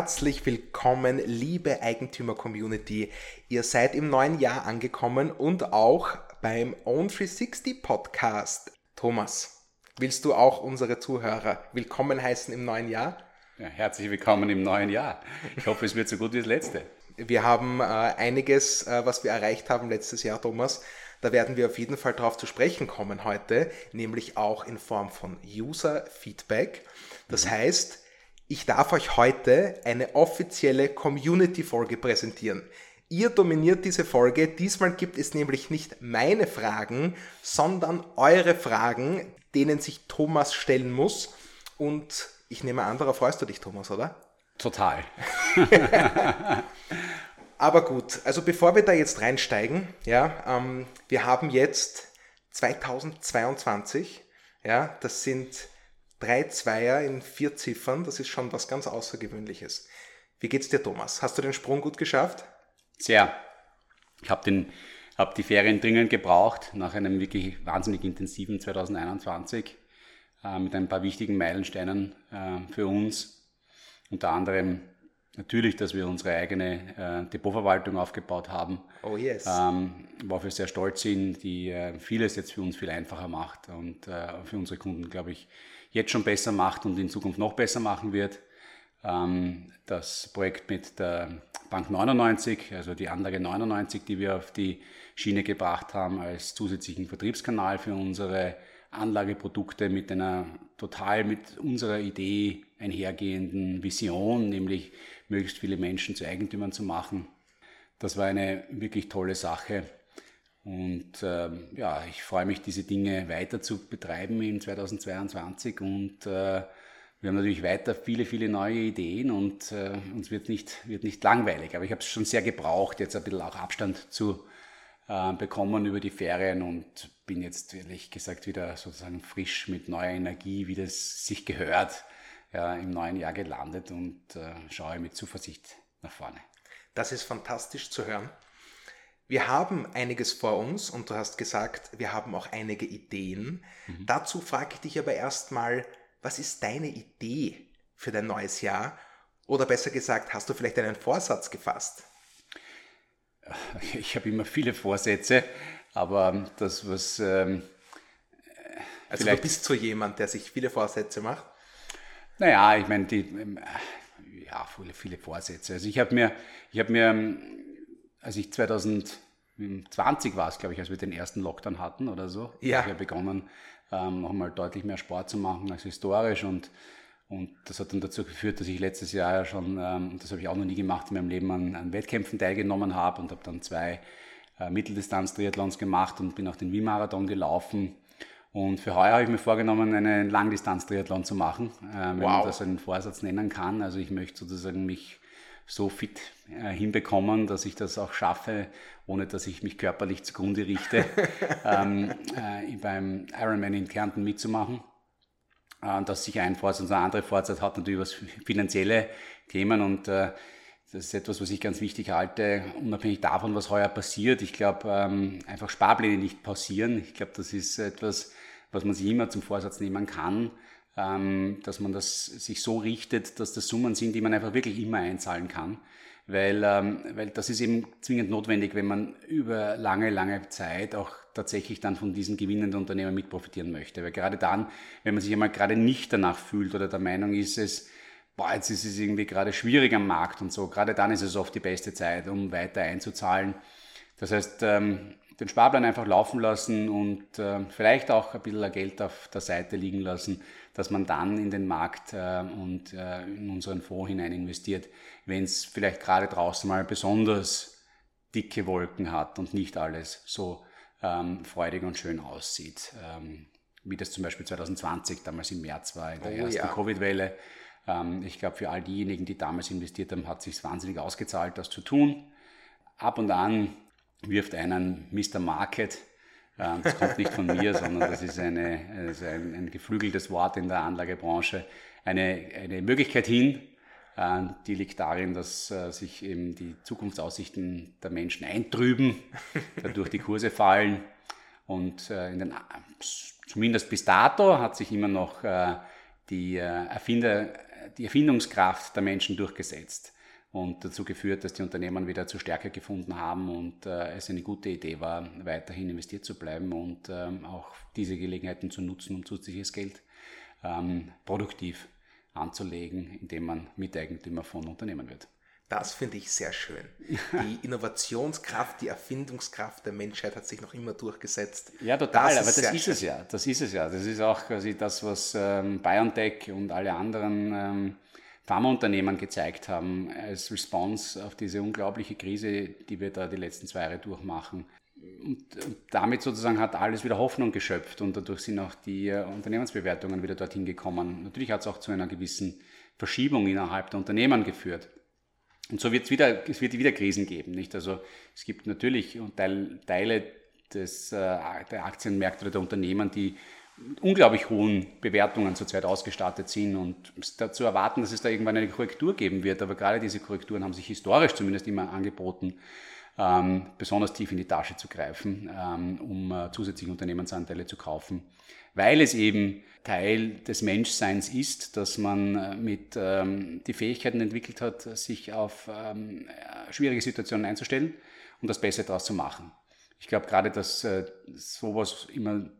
herzlich willkommen, liebe Eigentümer-Community. Ihr seid im neuen Jahr angekommen und auch beim Own360 Podcast. Thomas, willst du auch unsere Zuhörer willkommen heißen im neuen Jahr? Ja, herzlich willkommen im neuen Jahr. Ich hoffe, es wird so gut wie das letzte. Wir haben äh, einiges, äh, was wir erreicht haben letztes Jahr, Thomas. Da werden wir auf jeden Fall darauf zu sprechen kommen heute, nämlich auch in Form von User-Feedback. Das mhm. heißt, ich darf euch heute eine offizielle Community-Folge präsentieren. Ihr dominiert diese Folge. Diesmal gibt es nämlich nicht meine Fragen, sondern eure Fragen, denen sich Thomas stellen muss. Und ich nehme an, darauf freust du dich, Thomas, oder? Total. Aber gut, also bevor wir da jetzt reinsteigen, ja, ähm, wir haben jetzt 2022, ja, das sind drei Zweier in vier Ziffern, das ist schon was ganz Außergewöhnliches. Wie geht's dir, Thomas? Hast du den Sprung gut geschafft? Sehr. Ich habe hab die Ferien dringend gebraucht, nach einem wirklich wahnsinnig intensiven 2021 äh, mit ein paar wichtigen Meilensteinen äh, für uns. Unter anderem natürlich, dass wir unsere eigene äh, Depotverwaltung aufgebaut haben. Oh yes. Ähm, worauf wir sehr stolz sind, die äh, vieles jetzt für uns viel einfacher macht und äh, für unsere Kunden, glaube ich, jetzt schon besser macht und in Zukunft noch besser machen wird. Ähm, das Projekt mit der Bank 99, also die Anlage 99, die wir auf die Schiene gebracht haben als zusätzlichen Vertriebskanal für unsere Anlageprodukte mit einer total mit unserer Idee einhergehenden Vision, nämlich möglichst viele Menschen zu Eigentümern zu machen. Das war eine wirklich tolle Sache. Und ähm, ja, ich freue mich, diese Dinge weiter zu betreiben in 2022 und äh, wir haben natürlich weiter viele, viele neue Ideen und äh, uns wird nicht, wird nicht langweilig. Aber ich habe es schon sehr gebraucht, jetzt ein bisschen auch Abstand zu äh, bekommen über die Ferien und bin jetzt ehrlich gesagt wieder sozusagen frisch mit neuer Energie, wie das sich gehört, ja, im neuen Jahr gelandet und äh, schaue mit Zuversicht nach vorne. Das ist fantastisch zu hören. Wir haben einiges vor uns und du hast gesagt, wir haben auch einige Ideen. Mhm. Dazu frage ich dich aber erstmal, was ist deine Idee für dein neues Jahr? Oder besser gesagt, hast du vielleicht einen Vorsatz gefasst? Ich habe immer viele Vorsätze, aber das, was. Ähm, also, du bist so jemand, der sich viele Vorsätze macht? Naja, ich meine, die. Ähm, ja, viele, viele Vorsätze. Also, ich habe mir, ich habe mir ähm, als ich 2020 war es, glaube ich, als wir den ersten Lockdown hatten oder so, ja. habe ich begonnen, ähm, nochmal deutlich mehr Sport zu machen als historisch und und das hat dann dazu geführt, dass ich letztes Jahr ja schon, ähm, das habe ich auch noch nie gemacht in meinem Leben, an, an Wettkämpfen teilgenommen habe und habe dann zwei äh, Mitteldistanz-Triathlons gemacht und bin auch den Wien-Marathon gelaufen. Und für heuer habe ich mir vorgenommen, einen Langdistanz-Triathlon zu machen, äh, wenn wow. man das einen Vorsatz nennen kann. Also ich möchte sozusagen mich so fit äh, hinbekommen, dass ich das auch schaffe, ohne dass ich mich körperlich zugrunde richte, ähm, äh, beim Ironman in Kärnten mitzumachen. Äh, dass sich ein Vorsatz und ein anderer Vorsatz hat natürlich was finanzielle Themen und äh, das ist etwas, was ich ganz wichtig halte, unabhängig davon, was heuer passiert. Ich glaube, ähm, einfach Sparpläne nicht pausieren. Ich glaube, das ist etwas, was man sich immer zum Vorsatz nehmen kann ähm, dass man das sich so richtet, dass das Summen sind, die man einfach wirklich immer einzahlen kann. Weil, ähm, weil das ist eben zwingend notwendig, wenn man über lange, lange Zeit auch tatsächlich dann von diesen gewinnenden Unternehmen mit profitieren möchte. Weil gerade dann, wenn man sich einmal gerade nicht danach fühlt oder der Meinung ist, es, boah, jetzt ist es irgendwie gerade schwierig am Markt und so, gerade dann ist es oft die beste Zeit, um weiter einzuzahlen. Das heißt, ähm, den Sparplan einfach laufen lassen und äh, vielleicht auch ein bisschen Geld auf der Seite liegen lassen, dass man dann in den Markt äh, und äh, in unseren Fonds hinein investiert, wenn es vielleicht gerade draußen mal besonders dicke Wolken hat und nicht alles so ähm, freudig und schön aussieht. Ähm, wie das zum Beispiel 2020 damals im März war, in der oh, ersten ja. Covid-Welle. Ähm, ich glaube, für all diejenigen, die damals investiert haben, hat es sich wahnsinnig ausgezahlt, das zu tun. Ab und an wirft einen Mr. Market. Ähm, das kommt nicht von mir, sondern das ist, eine, also ein, ein, geflügeltes Wort in der Anlagebranche. Eine, eine Möglichkeit hin, äh, die liegt darin, dass äh, sich eben die Zukunftsaussichten der Menschen eintrüben, dadurch die Kurse fallen. Und äh, den, zumindest bis dato hat sich immer noch die Erfinder die Erfindungskraft der Menschen durchgesetzt und dazu geführt, dass die Unternehmen wieder zu Stärke gefunden haben und äh, es eine gute Idee war, weiterhin investiert zu bleiben und ähm, auch diese Gelegenheiten zu nutzen, um zusätzliches Geld ähm, produktiv anzulegen, indem man Miteigentümer von Unternehmen wird. Das finde ich sehr schön. Die Innovationskraft, die Erfindungskraft der Menschheit hat sich noch immer durchgesetzt. Ja, total, das aber das ist schön. es ja. Das ist es ja. Das ist auch quasi das, was ähm, BioNTech und alle anderen ähm, Pharmaunternehmen gezeigt haben als Response auf diese unglaubliche Krise, die wir da die letzten zwei Jahre durchmachen. Und damit sozusagen hat alles wieder Hoffnung geschöpft und dadurch sind auch die äh, Unternehmensbewertungen wieder dorthin gekommen. Natürlich hat es auch zu einer gewissen Verschiebung innerhalb der Unternehmen geführt. Und so wird es wieder, es wird wieder Krisen geben, nicht? Also es gibt natürlich Teile des, äh, der Aktienmärkte oder der Unternehmen, die unglaublich hohen Bewertungen zurzeit ausgestattet sind und dazu erwarten, dass es da irgendwann eine Korrektur geben wird. Aber gerade diese Korrekturen haben sich historisch zumindest immer angeboten, ähm, besonders tief in die Tasche zu greifen, ähm, um äh, zusätzliche Unternehmensanteile zu kaufen, weil es eben Teil des Menschseins ist, dass man äh, mit ähm, die Fähigkeiten entwickelt hat, sich auf ähm, äh, schwierige Situationen einzustellen und das Beste daraus zu machen. Ich glaube gerade, dass äh, sowas immer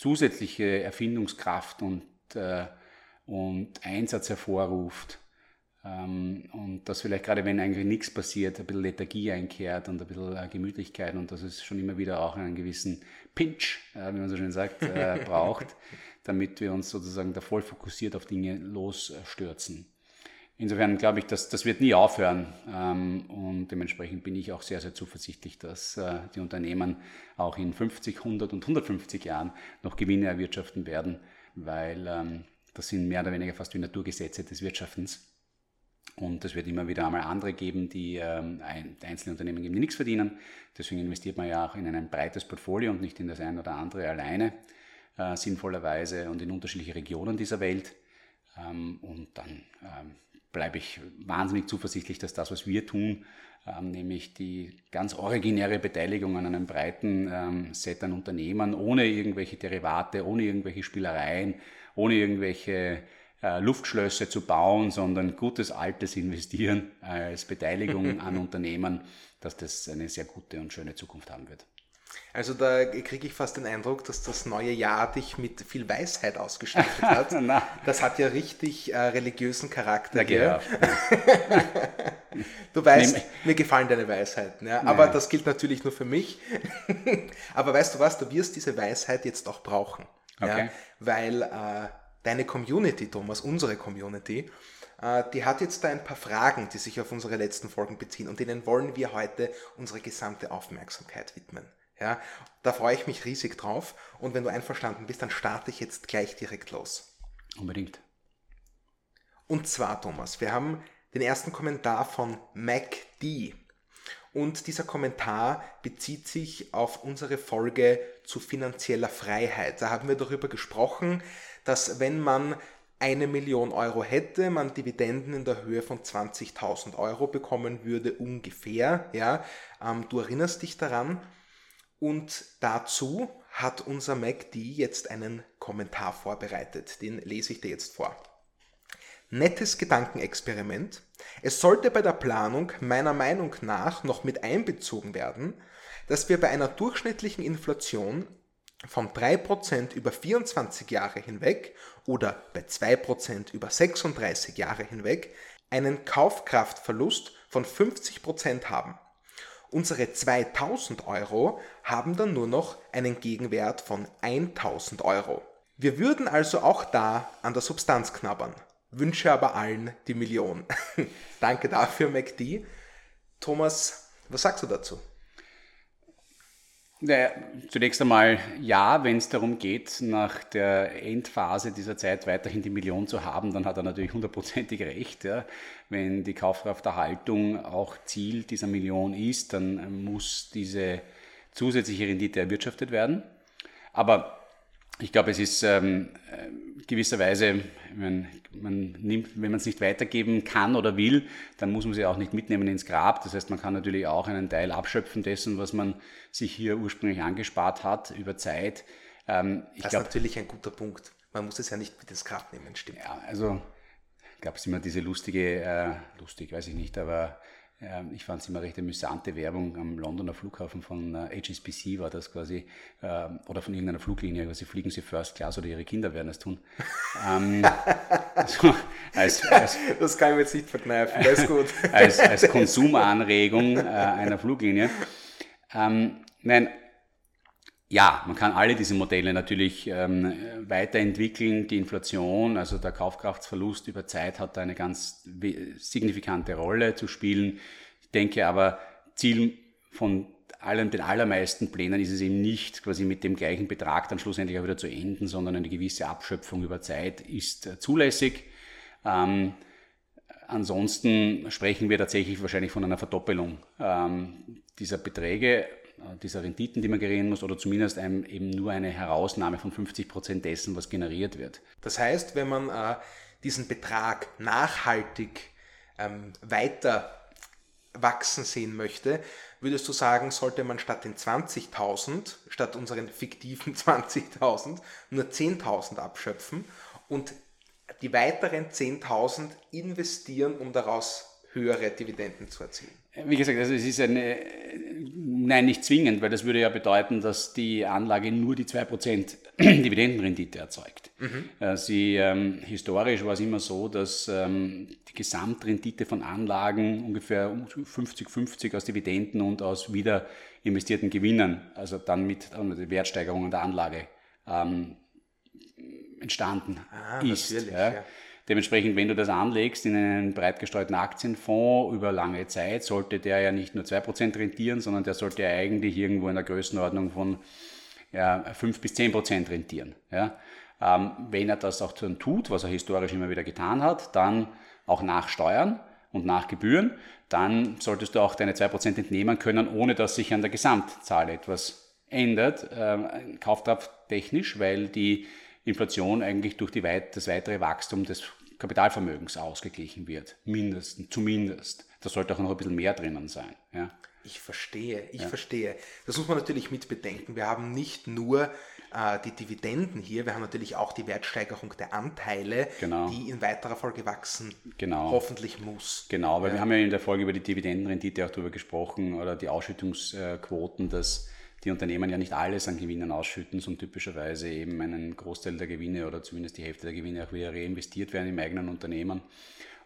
zusätzliche Erfindungskraft und, äh, und Einsatz hervorruft. Ähm, und dass vielleicht gerade wenn eigentlich nichts passiert, ein bisschen Lethargie einkehrt und ein bisschen äh, Gemütlichkeit und dass es schon immer wieder auch einen gewissen Pinch, äh, wie man so schön sagt, äh, braucht, damit wir uns sozusagen da voll fokussiert auf Dinge losstürzen. Insofern glaube ich, dass das wird nie aufhören ähm, und dementsprechend bin ich auch sehr, sehr zuversichtlich, dass äh, die Unternehmen auch in 50, 100 und 150 Jahren noch Gewinne erwirtschaften werden, weil ähm, das sind mehr oder weniger fast wie Naturgesetze des Wirtschaftens. Und es wird immer wieder einmal andere geben, die ähm, einzelne Unternehmen geben, die nichts verdienen. Deswegen investiert man ja auch in ein breites Portfolio und nicht in das eine oder andere alleine, äh, sinnvollerweise und in unterschiedliche Regionen dieser Welt. und dann bleibe ich wahnsinnig zuversichtlich, dass das, was wir tun, ähm, nämlich die ganz originäre Beteiligung an einem breiten ähm, Set an Unternehmen, ohne irgendwelche Derivate, ohne irgendwelche Spielereien, ohne irgendwelche äh, Luftschlösser zu bauen, sondern gutes altes Investieren als Beteiligung an Unternehmen, dass das eine sehr gute und schöne Zukunft haben wird. Also da kriege ich fast den Eindruck, dass das neue Jahr dich mit viel Weisheit ausgestattet hat. das hat ja richtig äh, religiösen Charakter. Ja, du weißt, Nehm. mir gefallen deine Weisheiten, ja? aber ja. das gilt natürlich nur für mich. aber weißt du was, du wirst diese Weisheit jetzt auch brauchen. Okay. Ja? Weil äh, deine Community, Thomas, unsere Community, äh, die hat jetzt da ein paar Fragen, die sich auf unsere letzten Folgen beziehen und denen wollen wir heute unsere gesamte Aufmerksamkeit widmen. Ja, da freue ich mich riesig drauf. Und wenn du einverstanden bist, dann starte ich jetzt gleich direkt los. Unbedingt. Und zwar, Thomas, wir haben den ersten Kommentar von MacD. Und dieser Kommentar bezieht sich auf unsere Folge zu finanzieller Freiheit. Da haben wir darüber gesprochen, dass wenn man eine Million Euro hätte, man Dividenden in der Höhe von 20.000 Euro bekommen würde, ungefähr. Ja, ähm, du erinnerst dich daran. Und dazu hat unser MacD jetzt einen Kommentar vorbereitet. Den lese ich dir jetzt vor. Nettes Gedankenexperiment. Es sollte bei der Planung meiner Meinung nach noch mit einbezogen werden, dass wir bei einer durchschnittlichen Inflation von 3% über 24 Jahre hinweg oder bei 2% über 36 Jahre hinweg einen Kaufkraftverlust von 50% haben. Unsere 2000 Euro haben dann nur noch einen Gegenwert von 1000 Euro. Wir würden also auch da an der Substanz knabbern, wünsche aber allen die Million. Danke dafür, MacD. Thomas, was sagst du dazu? Naja, zunächst einmal ja, wenn es darum geht, nach der Endphase dieser Zeit weiterhin die Million zu haben, dann hat er natürlich hundertprozentig recht. Ja. Wenn die Kaufkrafterhaltung auch Ziel dieser Million ist, dann muss diese zusätzliche Rendite erwirtschaftet werden. Aber ich glaube, es ist ähm, äh, gewisserweise, wenn man, nimmt, wenn man es nicht weitergeben kann oder will, dann muss man sie auch nicht mitnehmen ins Grab. Das heißt, man kann natürlich auch einen Teil abschöpfen dessen, was man sich hier ursprünglich angespart hat über Zeit. Ähm, das ist glaub, natürlich ein guter Punkt. Man muss es ja nicht mit ins Grab nehmen, stimmt. Ja, also gab es immer diese lustige, äh, lustig, weiß ich nicht, aber ich fand es immer recht amüsante Werbung am Londoner Flughafen von äh, HSBC war das quasi, ähm, oder von irgendeiner Fluglinie, quasi fliegen sie First Class oder ihre Kinder werden es tun. ähm, so, als, als, das kann ich mir jetzt nicht verkneifen, das ist gut. als, als Konsumanregung äh, einer Fluglinie. Ähm, nein, ja, man kann alle diese Modelle natürlich ähm, weiterentwickeln. Die Inflation, also der Kaufkraftsverlust über Zeit hat da eine ganz signifikante Rolle zu spielen. Ich denke aber, Ziel von allen, den allermeisten Plänen ist es eben nicht, quasi mit dem gleichen Betrag dann schlussendlich auch wieder zu enden, sondern eine gewisse Abschöpfung über Zeit ist äh, zulässig. Ähm, ansonsten sprechen wir tatsächlich wahrscheinlich von einer Verdoppelung ähm, dieser Beträge dieser Renditen, die man generieren muss, oder zumindest einem, eben nur eine Herausnahme von 50 Prozent dessen, was generiert wird. Das heißt, wenn man äh, diesen Betrag nachhaltig ähm, weiter wachsen sehen möchte, würdest du sagen, sollte man statt den 20.000, statt unseren fiktiven 20.000, nur 10.000 abschöpfen und die weiteren 10.000 investieren, um daraus höhere Dividenden zu erzielen? Wie gesagt, also es ist eine, nein, nicht zwingend, weil das würde ja bedeuten, dass die Anlage nur die 2% Dividendenrendite erzeugt. Mhm. Äh, sie, ähm, historisch war es immer so, dass ähm, die Gesamtrendite von Anlagen ungefähr 50-50 aus Dividenden und aus wieder investierten Gewinnen, also dann mit äh, Wertsteigerungen der Anlage ähm, entstanden ah, ist. Ja. Ja. Dementsprechend, wenn du das anlegst in einen breit gestreuten Aktienfonds über lange Zeit, sollte der ja nicht nur 2% rentieren, sondern der sollte ja eigentlich irgendwo in der Größenordnung von ja, 5 bis 10% rentieren. Ja. Ähm, wenn er das auch dann tut, was er historisch immer wieder getan hat, dann auch nach Steuern und nach Gebühren, dann solltest du auch deine 2% entnehmen können, ohne dass sich an der Gesamtzahl etwas ändert, äh, kaufkrafttechnisch, weil die Inflation eigentlich durch weit, das weitere Wachstum des Kapitalvermögens ausgeglichen wird. Mindestens, zumindest. Da sollte auch noch ein bisschen mehr drinnen sein. Ja. Ich verstehe, ich ja. verstehe. Das muss man natürlich mit bedenken. Wir haben nicht nur äh, die Dividenden hier, wir haben natürlich auch die Wertsteigerung der Anteile, genau. die in weiterer Folge wachsen, genau. hoffentlich muss. Genau, weil ja. wir haben ja in der Folge über die Dividendenrendite auch darüber gesprochen oder die Ausschüttungsquoten, dass die Unternehmen ja nicht alles an Gewinnen ausschütten, sondern typischerweise eben einen Großteil der Gewinne oder zumindest die Hälfte der Gewinne auch wieder reinvestiert werden im eigenen Unternehmen.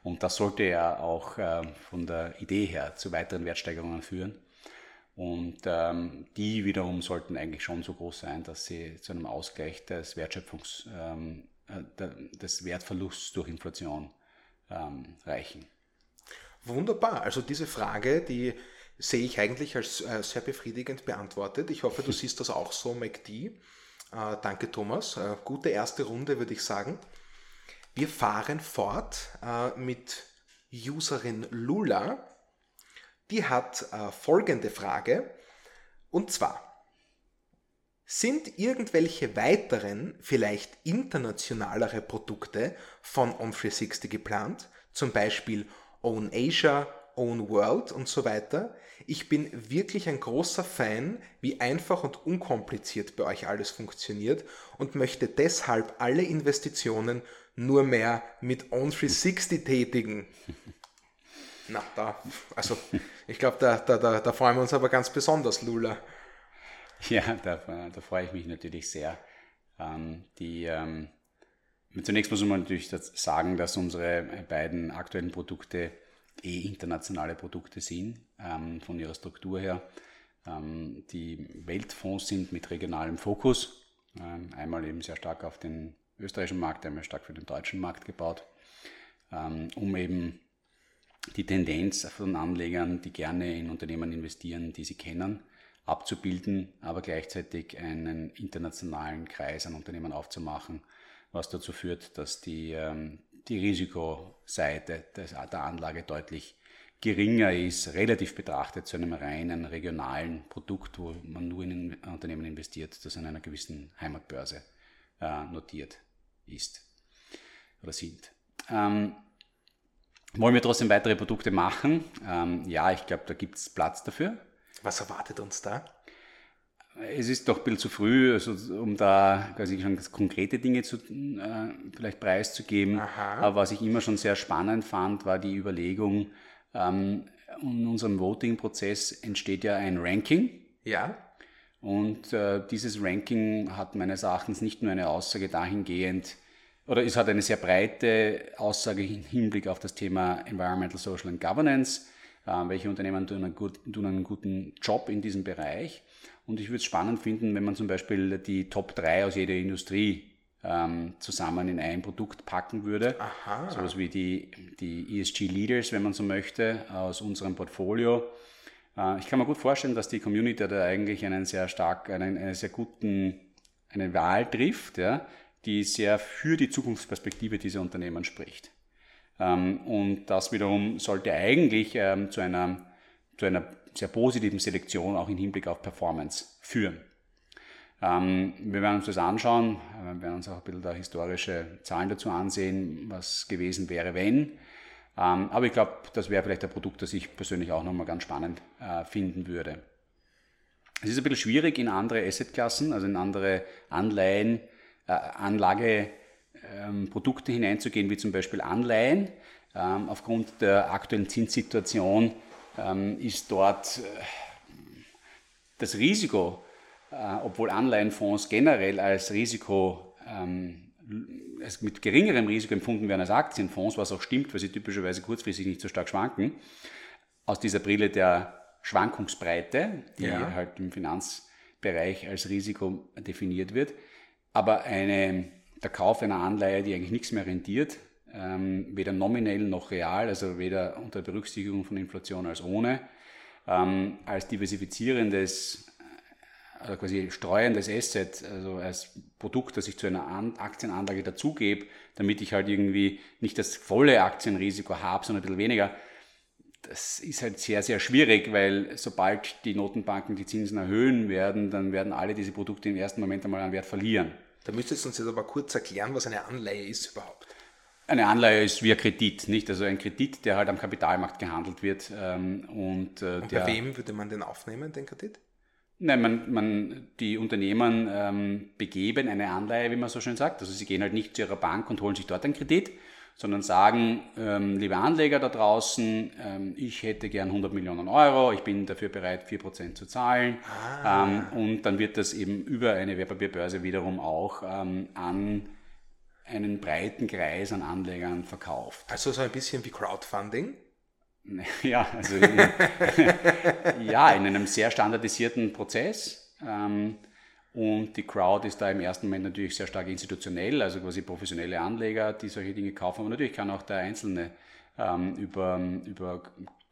Und das sollte ja auch äh, von der Idee her zu weiteren Wertsteigerungen führen. Und ähm, die wiederum sollten eigentlich schon so groß sein, dass sie zu einem Ausgleich des Wertschöpfungs, ähm, äh, des Wertverlusts durch Inflation ähm, reichen. Wunderbar. Also diese Frage, die sehe ich eigentlich als äh, sehr befriedigend beantwortet. Ich hoffe, du siehst das auch so, MacD. Äh, danke, Thomas. Äh, gute erste Runde, würde ich sagen. Wir fahren fort äh, mit Userin Lula. Die hat äh, folgende Frage. Und zwar, sind irgendwelche weiteren, vielleicht internationalere Produkte von On360 geplant? Zum Beispiel Own Asia, Own World und so weiter. Ich bin wirklich ein großer Fan, wie einfach und unkompliziert bei euch alles funktioniert und möchte deshalb alle Investitionen nur mehr mit On360 tätigen. Na, da, also ich glaube, da, da, da, da freuen wir uns aber ganz besonders, Lula. Ja, da, da freue ich mich natürlich sehr. Ähm, die, ähm, zunächst muss man natürlich sagen, dass unsere beiden aktuellen Produkte eh internationale Produkte sind, ähm, von ihrer Struktur her. Ähm, die Weltfonds sind mit regionalem Fokus, ähm, einmal eben sehr stark auf den österreichischen Markt, einmal stark für den deutschen Markt gebaut, ähm, um eben die Tendenz von Anlegern, die gerne in Unternehmen investieren, die sie kennen, abzubilden, aber gleichzeitig einen internationalen Kreis an Unternehmen aufzumachen, was dazu führt, dass die ähm, die Risikoseite der Anlage deutlich geringer ist, relativ betrachtet zu einem reinen regionalen Produkt, wo man nur in ein Unternehmen investiert, das an einer gewissen Heimatbörse äh, notiert ist oder sind. Ähm, wollen wir trotzdem weitere Produkte machen? Ähm, ja, ich glaube, da gibt es Platz dafür. Was erwartet uns da? Es ist doch ein bisschen zu früh, also, um da quasi schon konkrete Dinge zu, äh, vielleicht preiszugeben. Aha. Aber was ich immer schon sehr spannend fand, war die Überlegung, ähm, in unserem Voting-Prozess entsteht ja ein Ranking. Ja. Und äh, dieses Ranking hat meines Erachtens nicht nur eine Aussage dahingehend, oder es hat eine sehr breite Aussage im Hinblick auf das Thema Environmental, Social and Governance. Äh, welche Unternehmen tun einen, gut, tun einen guten Job in diesem Bereich? Und ich würde es spannend finden, wenn man zum Beispiel die Top 3 aus jeder Industrie ähm, zusammen in ein Produkt packen würde. Aha. Sowas wie die, die ESG Leaders, wenn man so möchte, aus unserem Portfolio. Äh, ich kann mir gut vorstellen, dass die Community da eigentlich einen sehr stark, einen, einen sehr guten, eine Wahl trifft, ja, die sehr für die Zukunftsperspektive dieser Unternehmen spricht. Ähm, und das wiederum sollte eigentlich ähm, zu einer, zu einer sehr positiven Selektion auch im Hinblick auf Performance führen. Ähm, wir werden uns das anschauen, wir werden uns auch ein bisschen da historische Zahlen dazu ansehen, was gewesen wäre, wenn. Ähm, aber ich glaube, das wäre vielleicht ein Produkt, das ich persönlich auch nochmal ganz spannend äh, finden würde. Es ist ein bisschen schwierig in andere Assetklassen, also in andere Anleihen, äh, Anlageprodukte ähm, hineinzugehen, wie zum Beispiel Anleihen. Ähm, aufgrund der aktuellen Zinssituation ähm, ist dort äh, das Risiko, äh, obwohl Anleihenfonds generell als Risiko ähm, als mit geringerem Risiko empfunden werden als Aktienfonds, was auch stimmt, weil sie typischerweise kurzfristig nicht so stark schwanken, aus dieser Brille der Schwankungsbreite, die ja. halt im Finanzbereich als Risiko definiert wird, aber eine, der Kauf einer Anleihe, die eigentlich nichts mehr rentiert, ähm, weder nominell noch real, also weder unter Berücksichtigung von Inflation als ohne, ähm, als diversifizierendes, also quasi streuendes Asset, also als Produkt, das ich zu einer An Aktienanlage dazugebe, damit ich halt irgendwie nicht das volle Aktienrisiko habe, sondern ein bisschen weniger. Das ist halt sehr, sehr schwierig, weil sobald die Notenbanken die Zinsen erhöhen werden, dann werden alle diese Produkte im ersten Moment einmal an Wert verlieren. Da müsstest du uns jetzt aber kurz erklären, was eine Anleihe ist überhaupt. Eine Anleihe ist wie ein Kredit, nicht? Also ein Kredit, der halt am Kapitalmarkt gehandelt wird. Ähm, und, äh, und bei wem würde man den aufnehmen, den Kredit? Nein, man, man, die Unternehmen ähm, begeben eine Anleihe, wie man so schön sagt. Also sie gehen halt nicht zu ihrer Bank und holen sich dort einen Kredit, sondern sagen, ähm, liebe Anleger da draußen, ähm, ich hätte gern 100 Millionen Euro, ich bin dafür bereit, 4% zu zahlen. Ah. Ähm, und dann wird das eben über eine Wertpapierbörse wiederum auch ähm, an einen breiten Kreis an Anlegern verkauft. Also so ein bisschen wie Crowdfunding? Ja, also in, ja, in einem sehr standardisierten Prozess. Ähm, und die Crowd ist da im ersten Moment natürlich sehr stark institutionell, also quasi professionelle Anleger, die solche Dinge kaufen. Aber natürlich kann auch der Einzelne ähm, über, über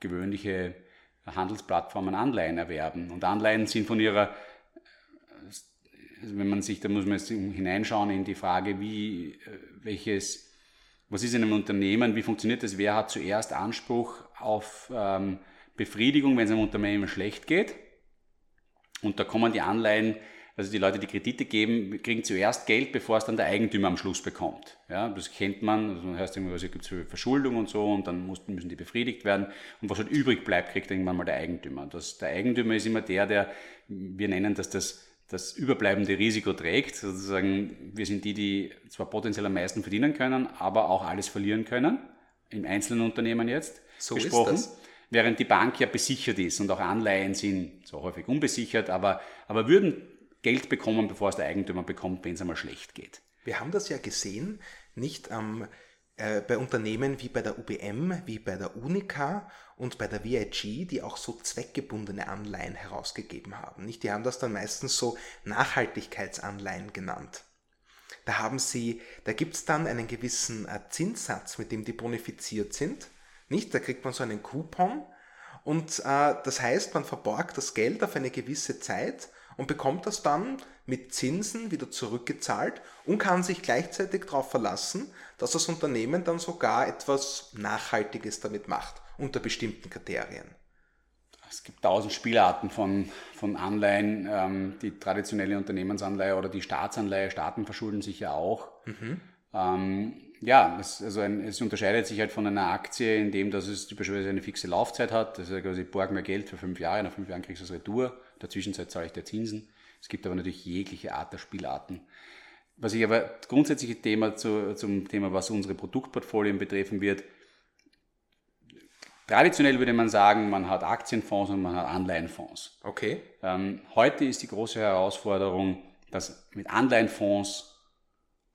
gewöhnliche Handelsplattformen Anleihen erwerben. Und Anleihen sind von ihrer also wenn man sich, da muss man jetzt hineinschauen in die Frage, wie, äh, welches, was ist in einem Unternehmen, wie funktioniert das, wer hat zuerst Anspruch auf ähm, Befriedigung, wenn es einem Unternehmen schlecht geht. Und da kommen die Anleihen, also die Leute, die Kredite geben, kriegen zuerst Geld, bevor es dann der Eigentümer am Schluss bekommt. Ja, das kennt man, also man hört irgendwas, es gibt Verschuldung und so und dann muss, müssen die befriedigt werden. Und was halt übrig bleibt, kriegt irgendwann mal der Eigentümer. Das, der Eigentümer ist immer der, der, wir nennen das das das überbleibende Risiko trägt. Sozusagen, wir sind die, die zwar potenziell am meisten verdienen können, aber auch alles verlieren können. Im einzelnen Unternehmen jetzt so gesprochen. Ist das. Während die Bank ja besichert ist und auch Anleihen sind so häufig unbesichert, aber, aber würden Geld bekommen, bevor es der Eigentümer bekommt, wenn es einmal schlecht geht. Wir haben das ja gesehen, nicht am äh, bei Unternehmen wie bei der UBM, wie bei der Unica und bei der VIG, die auch so zweckgebundene Anleihen herausgegeben haben. Nicht? Die haben das dann meistens so Nachhaltigkeitsanleihen genannt. Da haben sie, da gibt es dann einen gewissen äh, Zinssatz, mit dem die bonifiziert sind. Nicht? Da kriegt man so einen Coupon und äh, das heißt, man verborgt das Geld auf eine gewisse Zeit und bekommt das dann mit Zinsen wieder zurückgezahlt und kann sich gleichzeitig darauf verlassen, dass das Unternehmen dann sogar etwas Nachhaltiges damit macht, unter bestimmten Kriterien. Es gibt tausend Spielarten von, von Anleihen. Ähm, die traditionelle Unternehmensanleihe oder die Staatsanleihe, Staaten verschulden sich ja auch. Mhm. Ähm, ja, es, also ein, es unterscheidet sich halt von einer Aktie, in dem dass es typischerweise eine fixe Laufzeit hat. Also quasi borgen wir Geld für fünf Jahre, nach fünf Jahren kriegst du es retour. In der Zwischenzeit zahle ich dir Zinsen. Es gibt aber natürlich jegliche Art der Spielarten. Was ich aber grundsätzliche Thema zu, zum Thema, was unsere Produktportfolien betreffen wird, Traditionell würde man sagen, man hat Aktienfonds und man hat Anleihenfonds. Okay. Ähm, heute ist die große Herausforderung, dass mit Anleihenfonds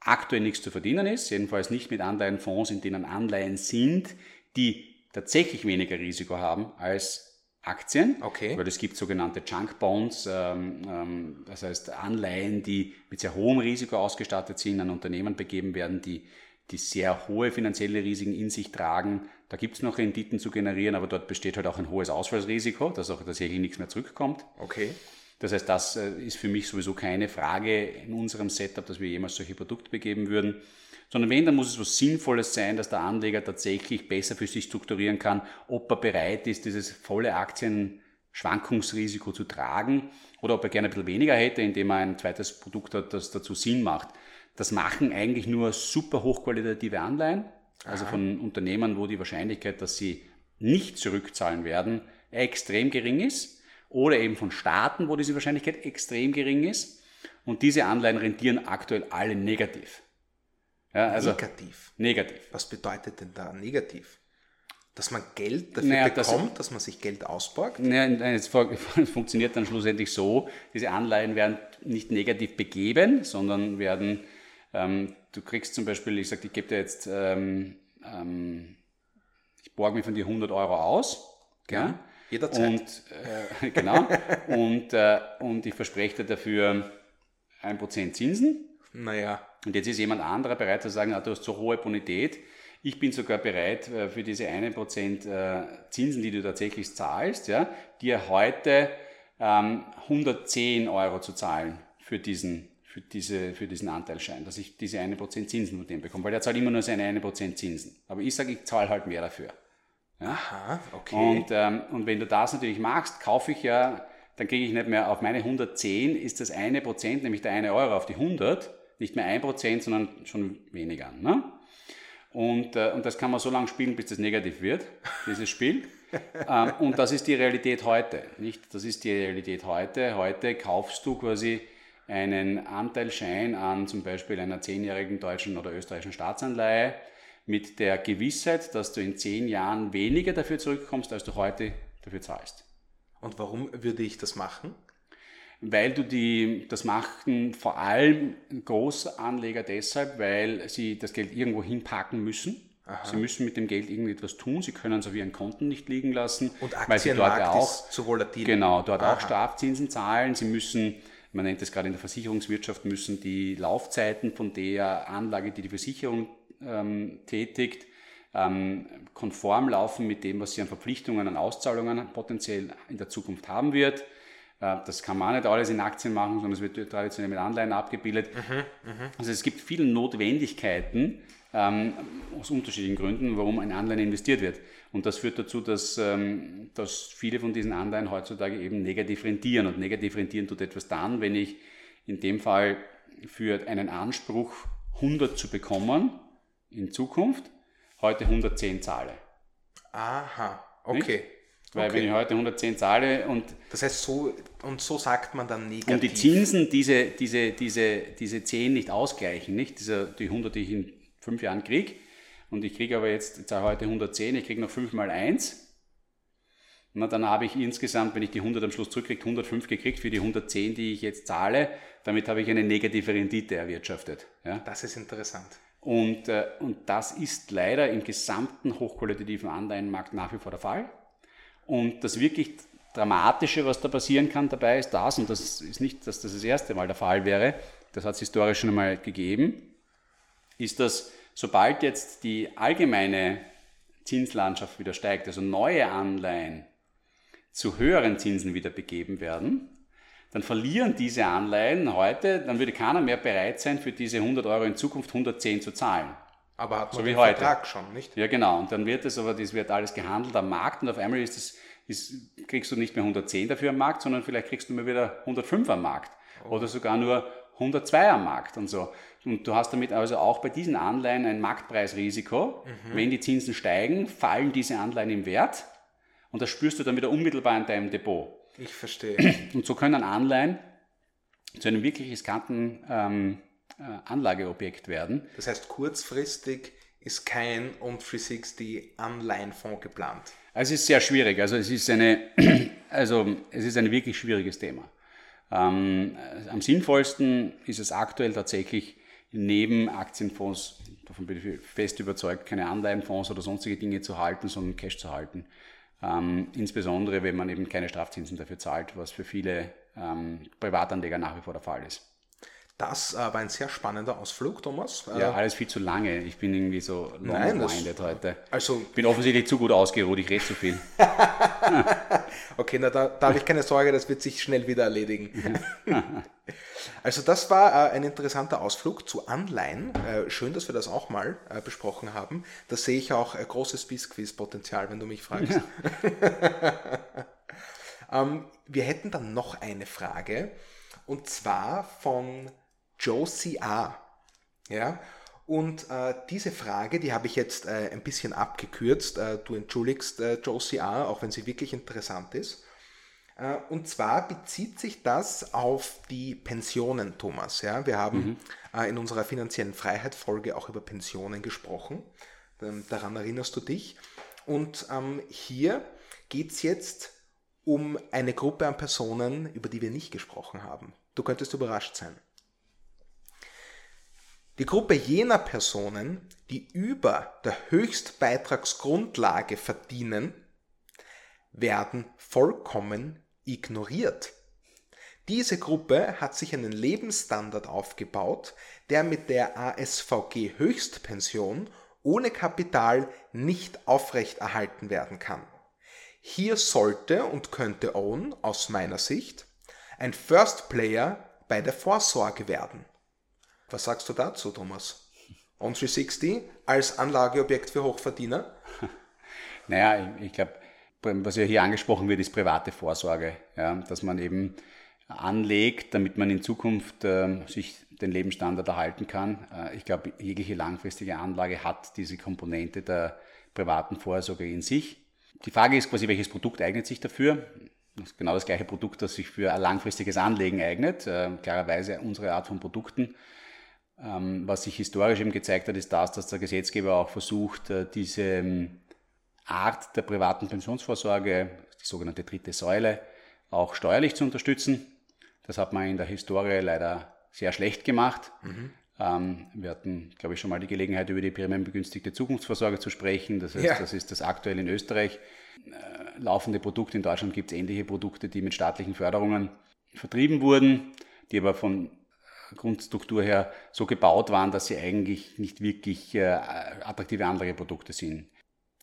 aktuell nichts zu verdienen ist, jedenfalls nicht mit Anleihenfonds, in denen Anleihen sind, die tatsächlich weniger Risiko haben als Aktien, okay. weil es gibt sogenannte Junk Bonds, ähm, ähm, das heißt Anleihen, die mit sehr hohem Risiko ausgestattet sind, an Unternehmen begeben werden, die die sehr hohe finanzielle Risiken in sich tragen. Da gibt es noch Renditen zu generieren, aber dort besteht halt auch ein hohes Ausfallsrisiko, dass auch tatsächlich nichts mehr zurückkommt. Okay. Das heißt, das äh, ist für mich sowieso keine Frage in unserem Setup, dass wir jemals solche Produkte begeben würden. Sondern wenn, dann muss es was Sinnvolles sein, dass der Anleger tatsächlich besser für sich strukturieren kann, ob er bereit ist, dieses volle Aktienschwankungsrisiko zu tragen oder ob er gerne ein bisschen weniger hätte, indem er ein zweites Produkt hat, das dazu Sinn macht. Das machen eigentlich nur super hochqualitative Anleihen, also Aha. von Unternehmen, wo die Wahrscheinlichkeit, dass sie nicht zurückzahlen werden, extrem gering ist. Oder eben von Staaten, wo diese Wahrscheinlichkeit extrem gering ist. Und diese Anleihen rentieren aktuell alle negativ. Ja, also negativ. Negativ. Was bedeutet denn da negativ? Dass man Geld dafür naja, bekommt, das, dass man sich Geld ausborgt? Naja, es funktioniert dann schlussendlich so, diese Anleihen werden nicht negativ begeben, sondern werden ähm, du kriegst zum Beispiel, ich sage, ich gebe dir jetzt, ähm, ähm, ich borge mir von dir 100 Euro aus. Ja, jederzeit. Und, äh, genau. und, äh, und ich verspreche dir dafür 1% Zinsen. Naja. Und jetzt ist jemand anderer bereit zu sagen, ah, du hast so hohe Bonität, ich bin sogar bereit, äh, für diese 1% äh, Zinsen, die du tatsächlich zahlst, ja, dir heute ähm, 110 Euro zu zahlen für diesen für, diese, für diesen Anteilschein, dass ich diese 1% Zinsen von dem bekomme, weil der zahlt immer nur seine 1% Zinsen. Aber ich sage, ich zahle halt mehr dafür. Ja? Aha, okay. Und, ähm, und wenn du das natürlich machst, kaufe ich ja, dann kriege ich nicht mehr auf meine 110, ist das eine Prozent, nämlich der eine Euro auf die 100, nicht mehr ein Prozent, sondern schon weniger. Ne? Und, äh, und das kann man so lange spielen, bis das negativ wird, dieses Spiel. ähm, und das ist die Realität heute. Nicht? Das ist die Realität heute. Heute kaufst du quasi einen Anteilschein an zum Beispiel einer zehnjährigen deutschen oder österreichischen Staatsanleihe mit der Gewissheit, dass du in zehn Jahren weniger dafür zurückkommst, als du heute dafür zahlst. Und warum würde ich das machen? Weil du die, das machen vor allem Großanleger deshalb, weil sie das Geld irgendwo hinpacken müssen. Aha. Sie müssen mit dem Geld irgendetwas tun. Sie können es auf ihren Konten nicht liegen lassen. Und weil sie dort auch zu volatil. Genau, dort Aha. auch Strafzinsen zahlen. Sie müssen man nennt es gerade in der Versicherungswirtschaft, müssen die Laufzeiten von der Anlage, die die Versicherung ähm, tätigt, ähm, konform laufen mit dem, was sie an Verpflichtungen, an Auszahlungen potenziell in der Zukunft haben wird. Äh, das kann man nicht alles in Aktien machen, sondern es wird traditionell mit Anleihen abgebildet. Mhm, mh. Also es gibt viele Notwendigkeiten ähm, aus unterschiedlichen Gründen, warum ein Anleihen investiert wird. Und das führt dazu, dass, ähm, dass viele von diesen Anleihen heutzutage eben negativ rentieren. Und negativ rentieren tut etwas dann, wenn ich in dem Fall für einen Anspruch 100 zu bekommen in Zukunft heute 110 zahle. Aha, okay. Nicht? Weil okay. wenn ich heute 110 zahle und... Das heißt, so, und so sagt man dann negativ. Und die Zinsen diese, diese, diese, diese 10 nicht ausgleichen, nicht? Diese, die 100, die ich in fünf Jahren kriege, und ich kriege aber jetzt, ich zahle heute 110, ich kriege noch 5 mal 1. Na, dann habe ich insgesamt, wenn ich die 100 am Schluss zurückkriege, 105 gekriegt für die 110, die ich jetzt zahle. Damit habe ich eine negative Rendite erwirtschaftet. Ja? Das ist interessant. Und, äh, und das ist leider im gesamten hochqualitativen Anleihenmarkt nach wie vor der Fall. Und das wirklich Dramatische, was da passieren kann dabei, ist das, und das ist nicht, dass das das erste Mal der Fall wäre, das hat es historisch schon einmal gegeben, ist, dass sobald jetzt die allgemeine Zinslandschaft wieder steigt, also neue Anleihen zu höheren Zinsen wieder begeben werden, dann verlieren diese Anleihen heute, dann würde keiner mehr bereit sein, für diese 100 Euro in Zukunft 110 zu zahlen. Aber hat man so den heute. Vertrag schon, nicht? Ja, genau. Und dann wird es aber, das wird alles gehandelt am Markt und auf einmal ist es, ist, kriegst du nicht mehr 110 dafür am Markt, sondern vielleicht kriegst du mal wieder 105 am Markt. Oh. Oder sogar nur 102 am Markt und so. Und du hast damit also auch bei diesen Anleihen ein Marktpreisrisiko. Mhm. Wenn die Zinsen steigen, fallen diese Anleihen im Wert und das spürst du dann wieder unmittelbar in deinem Depot. Ich verstehe. Und so können Anleihen zu einem wirklich riskanten ähm, äh, Anlageobjekt werden. Das heißt, kurzfristig ist kein On360 Anleihenfonds geplant. Also es ist sehr schwierig. Also es ist eine, also es ist ein wirklich schwieriges Thema. Ähm, am sinnvollsten ist es aktuell tatsächlich neben Aktienfonds, davon bin ich fest überzeugt, keine Anleihenfonds oder sonstige Dinge zu halten, sondern Cash zu halten. Ähm, insbesondere, wenn man eben keine Strafzinsen dafür zahlt, was für viele ähm, Privatanleger nach wie vor der Fall ist. Das äh, war ein sehr spannender Ausflug, Thomas. Ja, äh, alles viel zu lange. Ich bin irgendwie so long-winded heute. Also, bin offensichtlich zu gut ausgeruht, ich rede zu viel. okay, na da, da habe ich keine Sorge, das wird sich schnell wieder erledigen. also das war äh, ein interessanter Ausflug zu Anleihen. Äh, schön, dass wir das auch mal äh, besprochen haben. Da sehe ich auch großes Bisquiz-Potenzial, wenn du mich fragst. Ähm, wir hätten dann noch eine Frage. Und zwar von Josie A. Ja, und äh, diese Frage, die habe ich jetzt äh, ein bisschen abgekürzt. Äh, du entschuldigst äh, Josie A., auch wenn sie wirklich interessant ist. Äh, und zwar bezieht sich das auf die Pensionen, Thomas. Ja, wir haben mhm. Äh, in unserer finanziellen Freiheit-Folge auch über Pensionen gesprochen. Ähm, daran erinnerst du dich. Und ähm, hier geht es jetzt um eine Gruppe an Personen, über die wir nicht gesprochen haben. Du könntest überrascht sein. Die Gruppe jener Personen, die über der Höchstbeitragsgrundlage verdienen, werden vollkommen ignoriert. Diese Gruppe hat sich einen Lebensstandard aufgebaut, der mit der ASVG Höchstpension ohne Kapital nicht aufrechterhalten werden kann. Hier sollte und könnte Own aus meiner Sicht ein First Player bei der Vorsorge werden. Was sagst du dazu, Thomas? On360 als Anlageobjekt für Hochverdiener? Naja, ich, ich glaube, was ja hier angesprochen wird, ist private Vorsorge. Ja, dass man eben anlegt, damit man in Zukunft äh, sich den Lebensstandard erhalten kann. Äh, ich glaube, jegliche langfristige Anlage hat diese Komponente der privaten Vorsorge in sich. Die Frage ist quasi, welches Produkt eignet sich dafür? Das ist genau das gleiche Produkt, das sich für ein langfristiges Anlegen eignet. Äh, klarerweise unsere Art von Produkten. Ähm, was sich historisch eben gezeigt hat, ist das, dass der Gesetzgeber auch versucht, äh, diese ähm, Art der privaten Pensionsvorsorge, die sogenannte dritte Säule, auch steuerlich zu unterstützen. Das hat man in der Historie leider sehr schlecht gemacht. Mhm. Ähm, wir hatten, glaube ich, schon mal die Gelegenheit, über die prämienbegünstigte Zukunftsvorsorge zu sprechen. Das heißt, ja. das ist das aktuell in Österreich äh, laufende Produkt. In Deutschland gibt es ähnliche Produkte, die mit staatlichen Förderungen vertrieben wurden, die aber von Grundstruktur her so gebaut waren, dass sie eigentlich nicht wirklich äh, attraktive andere Produkte sind.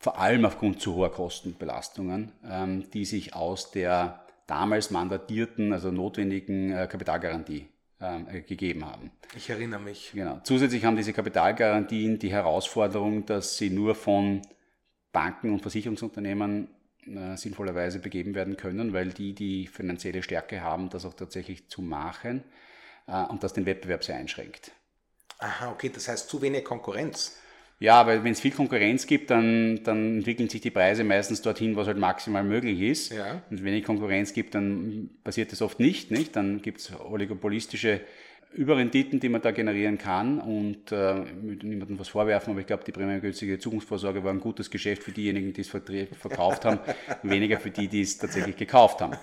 Vor allem aufgrund zu hoher Kostenbelastungen, ähm, die sich aus der damals mandatierten, also notwendigen äh, Kapitalgarantie ähm, äh, gegeben haben. Ich erinnere mich. Genau. Zusätzlich haben diese Kapitalgarantien die Herausforderung, dass sie nur von Banken und Versicherungsunternehmen äh, sinnvollerweise begeben werden können, weil die die finanzielle Stärke haben, das auch tatsächlich zu machen und das den Wettbewerb sehr einschränkt. Aha, okay, das heißt zu wenig Konkurrenz. Ja, aber wenn es viel Konkurrenz gibt, dann, dann entwickeln sich die Preise meistens dorthin, was halt maximal möglich ist. Ja. Und wenn es Konkurrenz gibt, dann passiert das oft nicht. nicht? Dann gibt es oligopolistische Überrenditen, die man da generieren kann und äh, mit niemandem was vorwerfen, aber ich glaube, die prämiengünstige Zukunftsvorsorge war ein gutes Geschäft für diejenigen, die es verkauft haben, weniger für die, die es tatsächlich gekauft haben.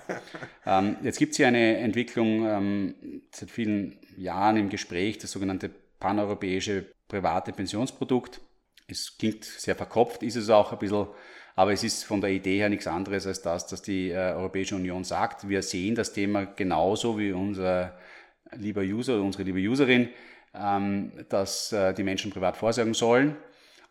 Ähm, jetzt gibt es hier eine Entwicklung ähm, seit vielen Jahren im Gespräch, das sogenannte paneuropäische private Pensionsprodukt. Es klingt sehr verkopft, ist es auch ein bisschen, aber es ist von der Idee her nichts anderes als das, dass die äh, Europäische Union sagt. Wir sehen das Thema genauso wie unser lieber User oder unsere liebe Userin, ähm, dass äh, die Menschen privat vorsorgen sollen.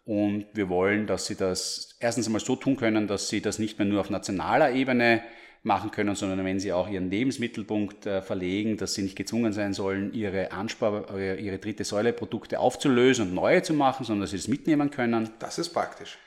Und wir wollen, dass sie das erstens einmal so tun können, dass sie das nicht mehr nur auf nationaler Ebene machen können, sondern wenn sie auch ihren Lebensmittelpunkt äh, verlegen, dass sie nicht gezwungen sein sollen, ihre Anspar, ihre dritte Säule Produkte aufzulösen und neue zu machen, sondern dass sie das mitnehmen können. Das ist praktisch.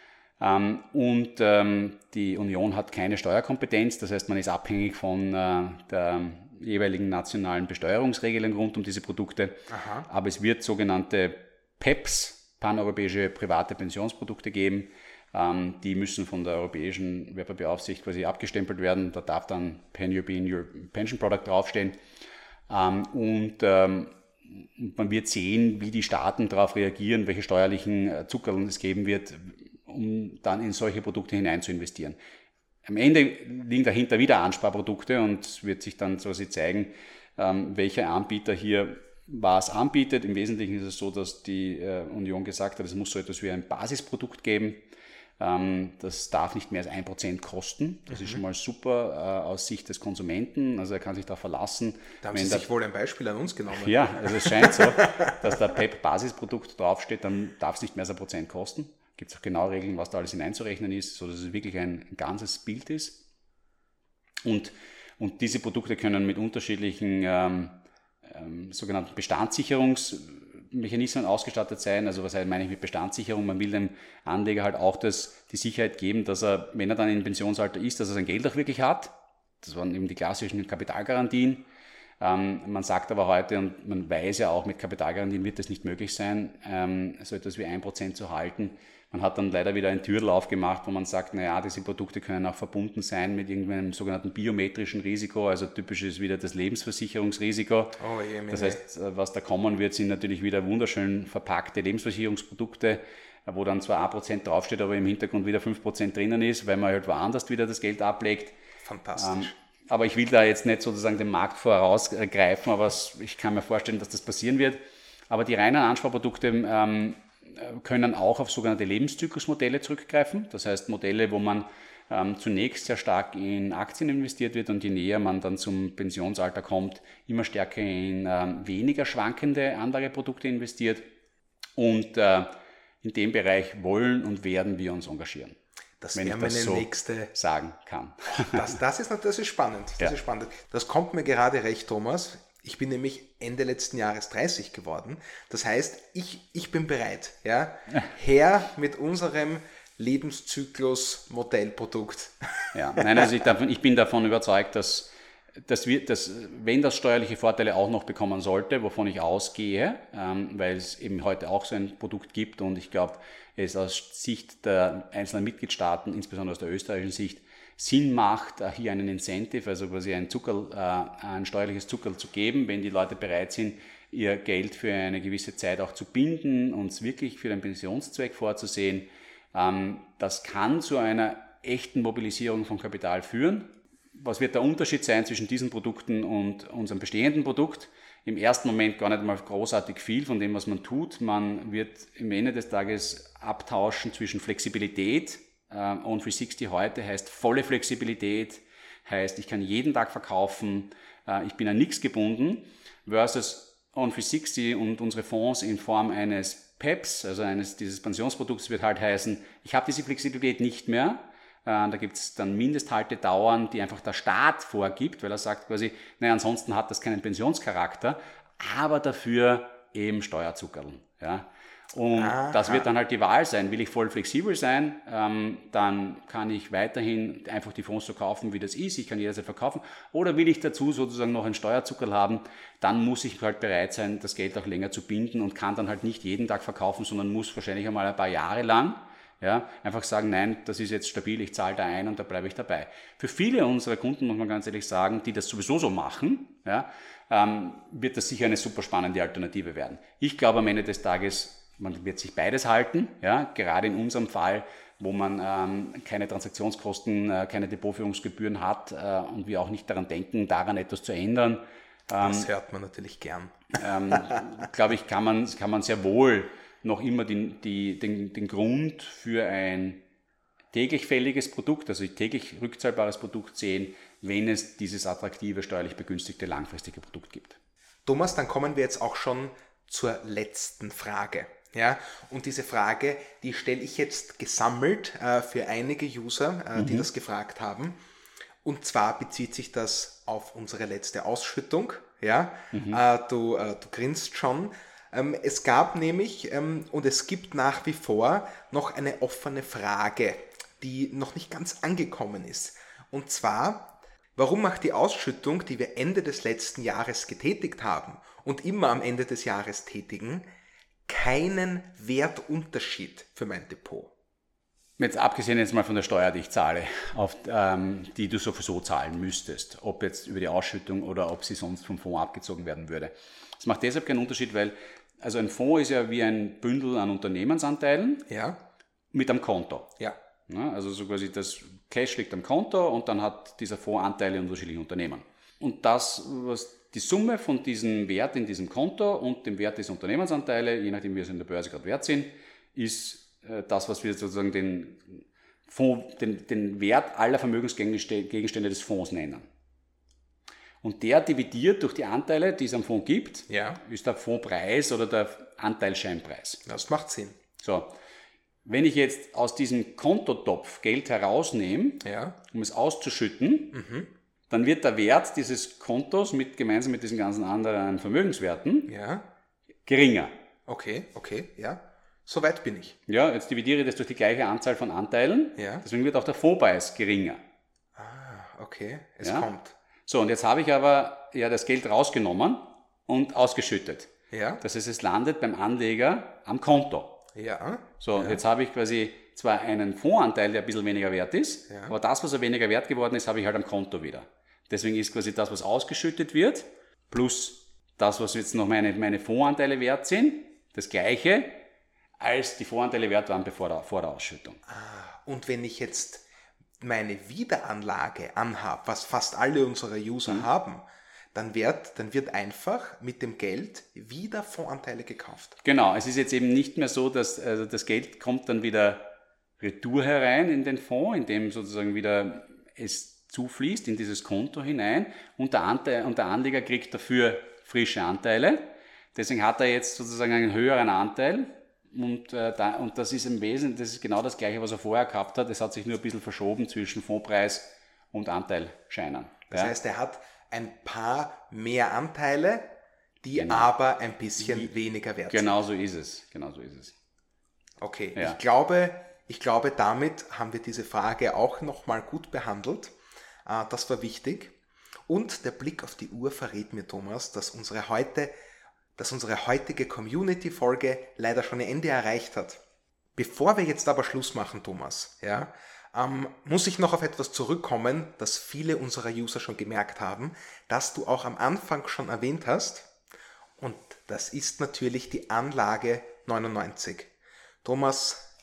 Ähm, und ähm, die Union hat keine Steuerkompetenz, das heißt, man ist abhängig von äh, der jeweiligen nationalen Besteuerungsregelungen rund um diese Produkte. Aha. Aber es wird sogenannte PEPs, paneuropäische private Pensionsprodukte geben. Ähm, die müssen von der Europäischen Wertpapieraufsicht quasi abgestempelt werden. Da darf dann Pan-European Pension Product draufstehen. Ähm, und ähm, man wird sehen, wie die Staaten darauf reagieren, welche steuerlichen äh, Zuckerln es geben wird, um dann in solche Produkte hinein zu investieren. Am Ende liegen dahinter wieder Ansparprodukte und es wird sich dann quasi zeigen, ähm, welcher Anbieter hier was anbietet. Im Wesentlichen ist es so, dass die äh, Union gesagt hat, es muss so etwas wie ein Basisprodukt geben. Ähm, das darf nicht mehr als ein Prozent kosten. Das mhm. ist schon mal super äh, aus Sicht des Konsumenten. Also er kann sich da verlassen. Da haben Sie sich wohl ein Beispiel an uns genommen. Ja, also es scheint so, dass da PEP-Basisprodukt draufsteht, dann darf es nicht mehr als ein Prozent kosten. Gibt es auch genaue Regeln, was da alles hineinzurechnen ist, sodass es wirklich ein ganzes Bild ist. Und, und diese Produkte können mit unterschiedlichen ähm, ähm, sogenannten Bestandssicherungsmechanismen ausgestattet sein. Also was meine ich mit Bestandssicherung? Man will dem Anleger halt auch das, die Sicherheit geben, dass er, wenn er dann in Pensionsalter ist, dass er sein Geld auch wirklich hat. Das waren eben die klassischen Kapitalgarantien. Ähm, man sagt aber heute, und man weiß ja auch, mit Kapitalgarantien wird es nicht möglich sein, ähm, so etwas wie ein Prozent zu halten. Man hat dann leider wieder ein Türl aufgemacht, wo man sagt, naja, diese Produkte können auch verbunden sein mit irgendeinem sogenannten biometrischen Risiko, also typisch ist wieder das Lebensversicherungsrisiko. Oh, je, das heißt, äh, was da kommen wird, sind natürlich wieder wunderschön verpackte Lebensversicherungsprodukte, wo dann zwar 1% draufsteht, aber im Hintergrund wieder 5% drinnen ist, weil man halt woanders wieder das Geld ablegt. Fantastisch. Ähm, aber ich will da jetzt nicht sozusagen den Markt vorausgreifen, aber ich kann mir vorstellen, dass das passieren wird. Aber die reinen Ansparprodukte ähm, können auch auf sogenannte Lebenszyklusmodelle zurückgreifen. Das heißt Modelle, wo man ähm, zunächst sehr stark in Aktien investiert wird und je näher man dann zum Pensionsalter kommt, immer stärker in ähm, weniger schwankende andere Produkte investiert. Und äh, in dem Bereich wollen und werden wir uns engagieren. Das wäre meine so nächste sagen kann. Das, das, ist, das ist spannend. Das ja. ist spannend. Das kommt mir gerade recht, Thomas. Ich bin nämlich Ende letzten Jahres 30 geworden. Das heißt, ich, ich bin bereit. Ja? Her mit unserem Lebenszyklus-Modellprodukt. Ja, nein, also ich, davon, ich bin davon überzeugt, dass, dass, wir, dass wenn das steuerliche Vorteile auch noch bekommen sollte, wovon ich ausgehe, ähm, weil es eben heute auch so ein Produkt gibt und ich glaube, es aus Sicht der einzelnen Mitgliedstaaten, insbesondere aus der österreichischen Sicht, Sinn macht, hier einen Incentive, also quasi ein, Zuckerl, äh, ein steuerliches Zuckerl zu geben, wenn die Leute bereit sind, ihr Geld für eine gewisse Zeit auch zu binden und es wirklich für den Pensionszweck vorzusehen. Ähm, das kann zu einer echten Mobilisierung von Kapital führen. Was wird der Unterschied sein zwischen diesen Produkten und unserem bestehenden Produkt? Im ersten Moment gar nicht mal großartig viel von dem, was man tut. Man wird im Ende des Tages abtauschen zwischen Flexibilität, ähm, On 360 heute heißt volle Flexibilität, heißt ich kann jeden Tag verkaufen, äh, ich bin an nichts gebunden, versus On 360 und unsere Fonds in Form eines PEPs, also eines dieses Pensionsprodukts wird halt heißen, ich habe diese Flexibilität nicht mehr. Äh, da gibt es dann Mindesthaltedauern, die einfach der Staat vorgibt, weil er sagt quasi, naja, ansonsten hat das keinen Pensionscharakter, aber dafür eben Steuerzuckerl. Ja? Und Aha. das wird dann halt die Wahl sein. Will ich voll flexibel sein, ähm, dann kann ich weiterhin einfach die Fonds so kaufen, wie das ist. Ich kann jederzeit verkaufen. Oder will ich dazu sozusagen noch einen Steuerzuckerl haben, dann muss ich halt bereit sein, das Geld auch länger zu binden und kann dann halt nicht jeden Tag verkaufen, sondern muss wahrscheinlich einmal ein paar Jahre lang ja, einfach sagen, nein, das ist jetzt stabil, ich zahle da ein und da bleibe ich dabei. Für viele unserer Kunden, muss man ganz ehrlich sagen, die das sowieso so machen, ja, ähm, wird das sicher eine super spannende Alternative werden. Ich glaube am Ende des Tages, man wird sich beides halten, ja, gerade in unserem Fall, wo man ähm, keine Transaktionskosten, äh, keine Depotführungsgebühren hat äh, und wir auch nicht daran denken, daran etwas zu ändern. Ähm, das hört man natürlich gern. Ähm, glaube ich, kann man, kann man sehr wohl noch immer die, die, den, den Grund für ein täglich fälliges Produkt, also täglich rückzahlbares Produkt sehen, wenn es dieses attraktive, steuerlich begünstigte, langfristige Produkt gibt. Thomas, dann kommen wir jetzt auch schon zur letzten Frage. Ja, und diese Frage, die stelle ich jetzt gesammelt äh, für einige User, äh, mhm. die das gefragt haben. Und zwar bezieht sich das auf unsere letzte Ausschüttung. Ja, mhm. äh, du, äh, du grinst schon. Ähm, es gab nämlich ähm, und es gibt nach wie vor noch eine offene Frage, die noch nicht ganz angekommen ist. Und zwar, warum macht die Ausschüttung, die wir Ende des letzten Jahres getätigt haben und immer am Ende des Jahres tätigen, keinen Wertunterschied für mein Depot. Jetzt abgesehen jetzt mal von der Steuer, die ich zahle, auf, ähm, die du sowieso zahlen müsstest, ob jetzt über die Ausschüttung oder ob sie sonst vom Fonds abgezogen werden würde. Das macht deshalb keinen Unterschied, weil also ein Fonds ist ja wie ein Bündel an Unternehmensanteilen Ja. mit einem Konto. Ja. Ja, also so quasi das Cash liegt am Konto und dann hat dieser Fonds Anteile in unterschiedlichen Unternehmen. Und das, was die Summe von diesem Wert in diesem Konto und dem Wert dieser Unternehmensanteile, je nachdem wie es in der Börse gerade wert sind, ist äh, das, was wir sozusagen den, Fonds, den, den Wert aller Vermögensgegenstände des Fonds nennen. Und der dividiert durch die Anteile, die es am Fonds gibt, Ja. ist der Fondspreis oder der Anteilscheinpreis. Das macht Sinn. So, wenn ich jetzt aus diesem Kontotopf Geld herausnehme, Ja. um es auszuschütten, dann wird der Wert dieses Kontos mit, gemeinsam mit diesen ganzen anderen Vermögenswerten Ja. geringer. Okay, okay, ja. Soweit bin ich. Ja, jetzt dividiere ich das durch die gleiche Anzahl von Anteilen, Ja. deswegen wird auch der Fondspreis geringer. Ah, okay. Es Ja. kommt. So, und jetzt habe ich aber ja das Geld rausgenommen und ausgeschüttet. Ja. Das heißt, es landet beim Anleger am Konto. Ja. So, und jetzt habe ich quasi zwar einen Fondsanteil, der ein bisschen weniger wert ist, Ja. aber das, was er weniger wert geworden ist, habe ich halt am Konto wieder. Deswegen ist quasi das, was ausgeschüttet wird, plus das, was jetzt noch meine, meine Fondsanteile wert sind, das gleiche, als die Fondsanteile wert waren bevor der, vor der Ausschüttung. Und wenn ich jetzt meine Wiederanlage anhabe, was fast alle unsere User haben, dann wird, dann wird einfach mit dem Geld wieder Fondsanteile gekauft. Genau, es ist jetzt eben nicht mehr so, dass also das Geld kommt dann wieder retour herein in den Fonds, in dem sozusagen wieder es zufließt in dieses Konto hinein und der, Anteil, und der Anleger kriegt dafür frische Anteile. Deswegen hat er jetzt sozusagen einen höheren Anteil und, äh, da, und das ist im Wesentlichen, das ist genau das gleiche, was er vorher gehabt hat. Es hat sich nur ein bisschen verschoben zwischen Fondspreis und Anteilscheinen. Das Ja? heißt, er hat ein paar mehr Anteile, die aber ein bisschen weniger wert sind. Genau so ist es. Genau so ist es. Okay, Ja. ich, glaube, ich glaube, damit haben wir diese Frage auch nochmal gut behandelt. Äh, Das war wichtig. Und der Blick auf die Uhr verrät mir, Thomas, dass unsere, heute, dass unsere heutige Community-Folge leider schon ihr Ende erreicht hat. Bevor wir jetzt aber Schluss machen, Thomas, ja, ähm, muss ich noch auf etwas zurückkommen, das viele unserer User schon gemerkt haben, das du auch am Anfang schon erwähnt hast. Und das ist natürlich die Anlage 99. Thomas,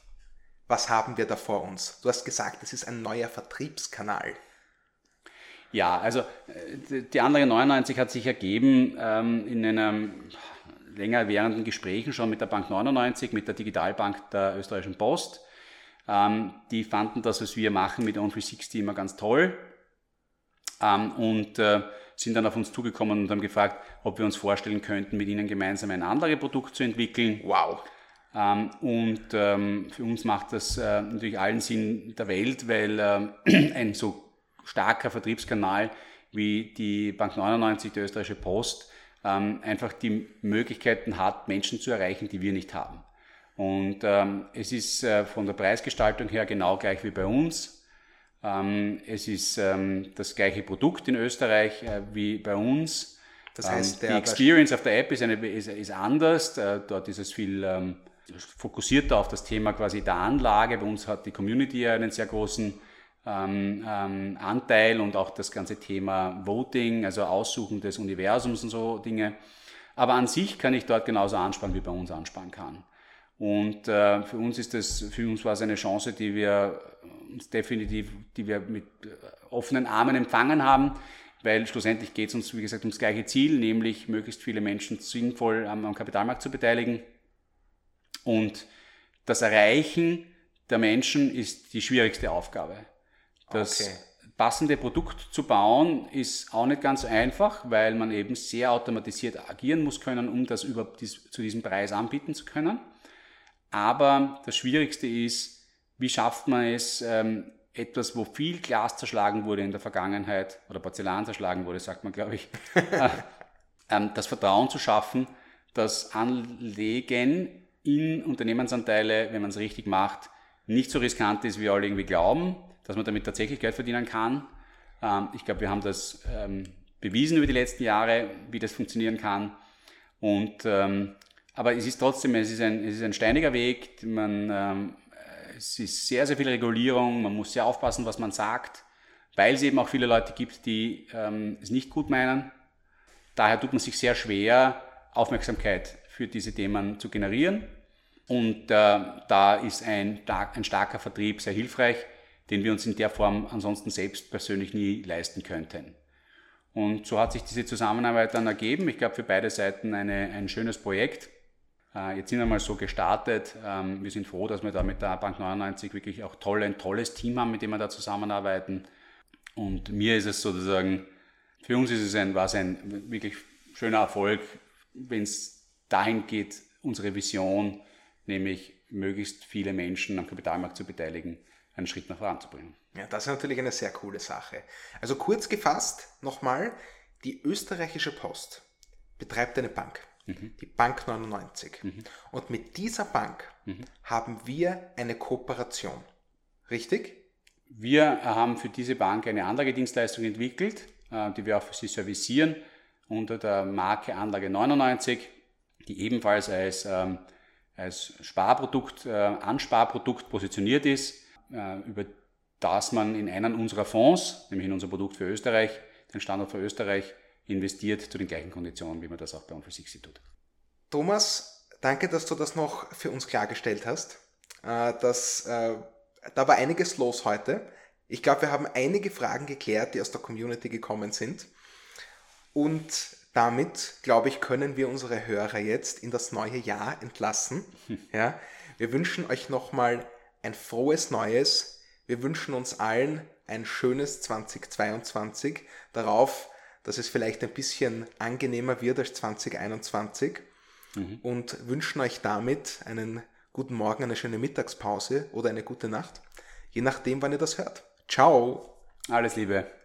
was haben wir da vor uns? Du hast gesagt, es ist ein neuer Vertriebskanal. Ja, also äh, die Anlage 99 hat sich ergeben ähm, in einem länger währenden Gesprächen schon mit der Bank 99, mit der Digitalbank der österreichischen Post. Ähm, die fanden das, was wir machen mit On360 immer ganz toll ähm, und äh, sind dann auf uns zugekommen und haben gefragt, ob wir uns vorstellen könnten, mit ihnen gemeinsam ein Anlageprodukt zu entwickeln. Wow. Ähm, und ähm, für uns macht das äh, natürlich allen Sinn der Welt, weil ähm, ein so starker Vertriebskanal wie die Bank 99, die österreichische Post, einfach die Möglichkeiten hat, Menschen zu erreichen, die wir nicht haben. Und es ist äh, von der Preisgestaltung her genau gleich wie bei uns. Es ist das gleiche Produkt in Österreich äh, wie bei uns. Das heißt, die Experience auf der App ist, eine, ist, ist anders. Dort ist es viel fokussierter auf das Thema quasi der Anlage. Bei uns hat die Community ja einen sehr großen ähm, ähm, Anteil und auch das ganze Thema Voting, also Aussuchen des Universums und so Dinge. Aber an sich kann ich dort genauso ansparen, wie bei uns ansparen kann. Und äh, für uns ist das, für uns war es eine Chance, die wir uns definitiv, die wir mit äh, offenen Armen empfangen haben, weil schlussendlich geht es uns, wie gesagt, ums gleiche Ziel, nämlich möglichst viele Menschen sinnvoll am, am Kapitalmarkt zu beteiligen. Und das Erreichen der Menschen ist die schwierigste Aufgabe. Das Okay. passende Produkt zu bauen ist auch nicht ganz einfach, weil man eben sehr automatisiert agieren muss können, um das über dies, zu diesem Preis anbieten zu können. Aber das Schwierigste ist, wie schafft man es, ähm, etwas, wo viel Glas zerschlagen wurde in der Vergangenheit, oder Porzellan zerschlagen wurde, sagt man, glaube ich, äh, ähm, das Vertrauen zu schaffen, dass Anlegen in Unternehmensanteile, wenn man es richtig macht, nicht so riskant ist, wie alle irgendwie glauben, dass man damit tatsächlich Geld verdienen kann. Ähm, ich glaube, wir haben das ähm, bewiesen über die letzten Jahre, wie das funktionieren kann. Und, ähm, aber es ist trotzdem, es ist ein, es ist ein steiniger Weg. Man, es ist sehr, sehr viel Regulierung, man muss sehr aufpassen, was man sagt, weil es eben auch viele Leute gibt, die es nicht gut meinen. Daher tut man sich sehr schwer, Aufmerksamkeit für diese Themen zu generieren. Und äh, da ist ein, ein starker Vertrieb sehr hilfreich, den wir uns in der Form ansonsten selbst persönlich nie leisten könnten. Und so hat sich diese Zusammenarbeit dann ergeben. Ich glaube, für beide Seiten eine, ein schönes Projekt. Äh, jetzt sind wir mal so gestartet. Ähm, wir sind froh, dass wir da mit der Bank 99 wirklich auch tolle, ein tolles Team haben, mit dem wir da zusammenarbeiten. Und mir ist es sozusagen, für uns ist es ein, war es ein wirklich schöner Erfolg, wenn es dahin geht, unsere Vision, nämlich möglichst viele Menschen am Kapitalmarkt zu beteiligen, einen Schritt nach voranzubringen. Ja, das ist natürlich eine sehr coole Sache. Also kurz gefasst nochmal, die österreichische Post betreibt eine Bank, mhm. die Bank 99. Mhm. Und mit dieser Bank mhm. haben wir eine Kooperation. Richtig? Wir haben für diese Bank eine Anlagedienstleistung entwickelt, äh, die wir auch für sie servicieren unter der Marke Anlage 99, die ebenfalls als, ähm, als Sparprodukt, äh, Ansparprodukt positioniert ist, äh, über das man in einen unserer Fonds, nämlich in unser Produkt für Österreich, den Standort für Österreich, investiert zu den gleichen Konditionen, wie man das auch bei Onfisixi tut. Thomas, danke, dass du das noch für uns klargestellt hast. Äh, das, äh, da war einiges los heute. Ich glaube, wir haben einige Fragen geklärt, die aus der Community gekommen sind. Und damit, glaube ich, können wir unsere Hörer jetzt in das neue Jahr entlassen. Ja, wir wünschen euch nochmal ein frohes Neues, wir wünschen uns allen ein schönes 2022, darauf, dass es vielleicht ein bisschen angenehmer wird als 2021 mhm. und wünschen euch damit einen guten Morgen, eine schöne Mittagspause oder eine gute Nacht, je nachdem, wann ihr das hört. Ciao! Alles Liebe!